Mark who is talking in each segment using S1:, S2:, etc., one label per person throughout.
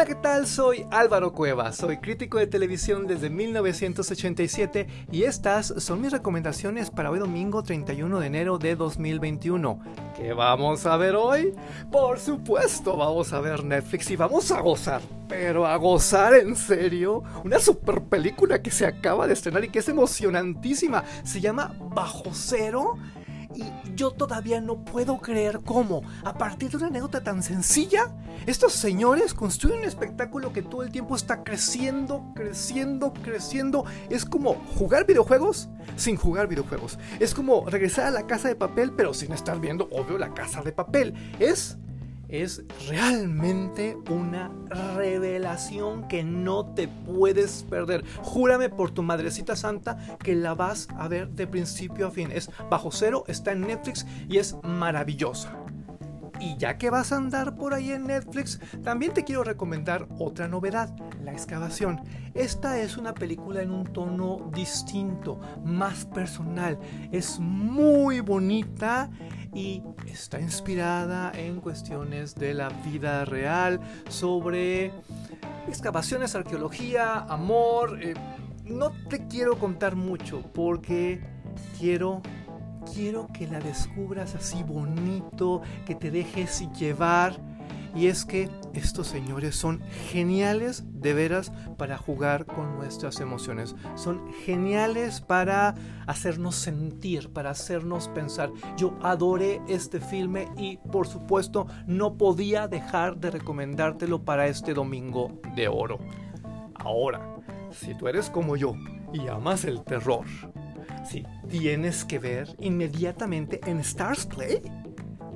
S1: Hola, ¿qué tal? Soy Álvaro Cueva, soy crítico de televisión desde 1987 y estas son mis recomendaciones para hoy domingo 31 de enero de 2021. ¿Qué vamos a ver hoy? Por supuesto, vamos a ver Netflix y vamos a gozar. Pero a gozar en serio, una super película que se acaba de estrenar y que es emocionantísima. Se llama Bajo Cero y yo todavía no puedo creer cómo, a partir de una anécdota tan sencilla, estos señores construyen un espectáculo que todo el tiempo está creciendo, creciendo, creciendo. Es como jugar videojuegos sin jugar videojuegos. Es como regresar a la casa de papel, pero sin estar viendo, obvio, la casa de papel. Es es realmente una que no te puedes perder. Júrame por tu madrecita santa que la vas a ver de principio a fin. Es bajo cero, está en Netflix y es maravillosa. Y ya que vas a andar por ahí en Netflix, también te quiero recomendar otra novedad, La excavación. Esta es una película en un tono distinto, más personal. Es muy bonita y está inspirada en cuestiones de la vida real, sobre excavaciones, arqueología, amor. Eh, no te quiero contar mucho porque quiero quiero que la descubras así bonito, que te dejes llevar y es que estos señores son geniales de veras para jugar con nuestras emociones. Son geniales para hacernos sentir, para hacernos pensar. Yo adoré este filme y por supuesto no podía dejar de recomendártelo para este domingo de oro. Ahora, si tú eres como yo y amas el terror, si tienes que ver inmediatamente en Stars Play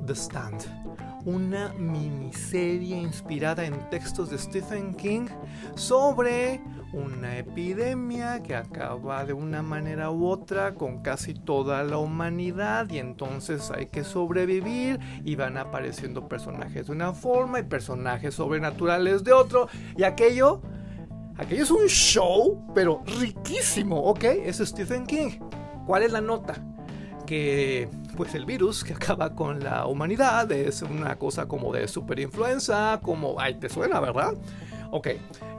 S1: The Stand una miniserie inspirada en textos de Stephen King sobre una epidemia que acaba de una manera u otra con casi toda la humanidad y entonces hay que sobrevivir y van apareciendo personajes de una forma y personajes sobrenaturales de otro y aquello aquello es un show pero riquísimo, ¿ok? Es Stephen King. ¿Cuál es la nota? Que pues el virus que acaba con la humanidad es una cosa como de superinfluenza, como, ay, te suena, ¿verdad? Ok,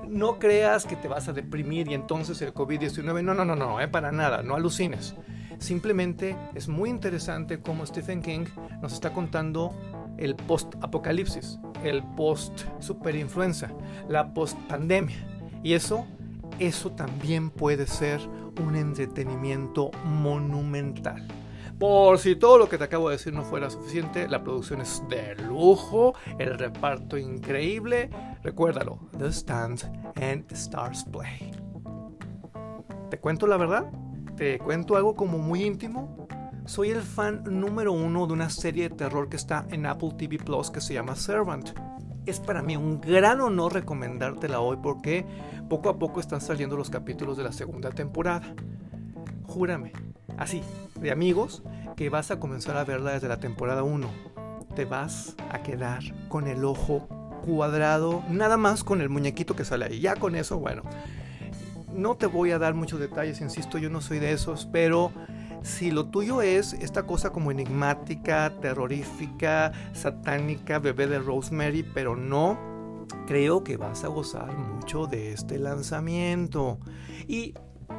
S1: no creas que te vas a deprimir y entonces el COVID-19, no, no, no, no, eh, para nada, no alucines. Simplemente es muy interesante cómo Stephen King nos está contando el post-apocalipsis, el post-superinfluenza, la post-pandemia. Y eso, eso también puede ser un entretenimiento monumental. Por si todo lo que te acabo de decir no fuera suficiente, la producción es de lujo, el reparto increíble. Recuérdalo, The Stand and Stars Play. ¿Te cuento la verdad? ¿Te cuento algo como muy íntimo? Soy el fan número uno de una serie de terror que está en Apple TV Plus que se llama Servant. Es para mí un gran honor recomendártela hoy porque poco a poco están saliendo los capítulos de la segunda temporada. Júrame, así, de amigos, que vas a comenzar a verla desde la temporada 1. Te vas a quedar con el ojo cuadrado, nada más con el muñequito que sale ahí. Ya con eso, bueno, no te voy a dar muchos detalles, insisto, yo no soy de esos, pero si lo tuyo es esta cosa como enigmática, terrorífica, satánica, bebé de Rosemary, pero no, creo que vas a gozar mucho de este lanzamiento. Y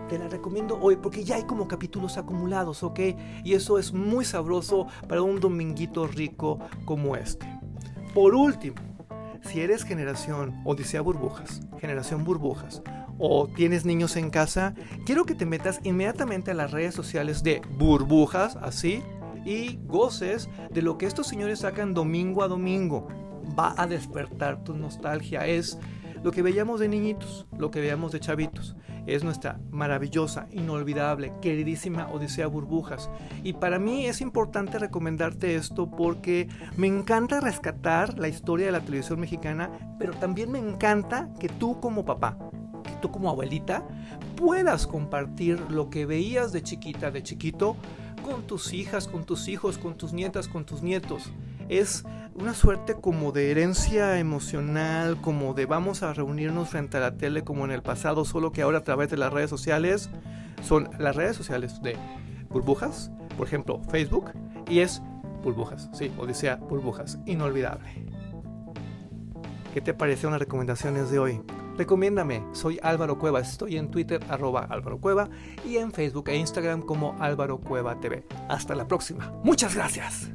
S1: te la recomiendo hoy porque ya hay como capítulos acumulados, ¿ok? Y eso es muy sabroso para un dominguito rico como este. Por último, si eres generación Odisea Burbujas, generación Burbujas, o tienes niños en casa, quiero que te metas inmediatamente a las redes sociales de Burbujas, así, y goces de lo que estos señores sacan domingo a domingo. Va a despertar tu nostalgia. Es lo que veíamos de niñitos, lo que veíamos de chavitos es nuestra maravillosa, inolvidable, queridísima Odisea Burbujas. Y para mí es importante recomendarte esto porque me encanta rescatar la historia de la televisión mexicana, pero también me encanta que tú como papá, tú como abuelita, puedas compartir lo que veías de chiquita, de chiquito, con tus hijas, con tus hijos, con tus nietas, con tus nietos. Es una suerte como de herencia emocional, como de vamos a reunirnos frente a la tele como en el pasado, solo que ahora a través de las redes sociales son las redes sociales de burbujas, por ejemplo Facebook, y es burbujas, sí, Odisea Burbujas, inolvidable. ¿Qué te parecieron las recomendaciones de hoy? Recomiéndame, soy Álvaro Cueva, estoy en Twitter arroba Álvaro Cueva y en Facebook e Instagram como Álvaro Cueva TV. Hasta la próxima. Muchas gracias.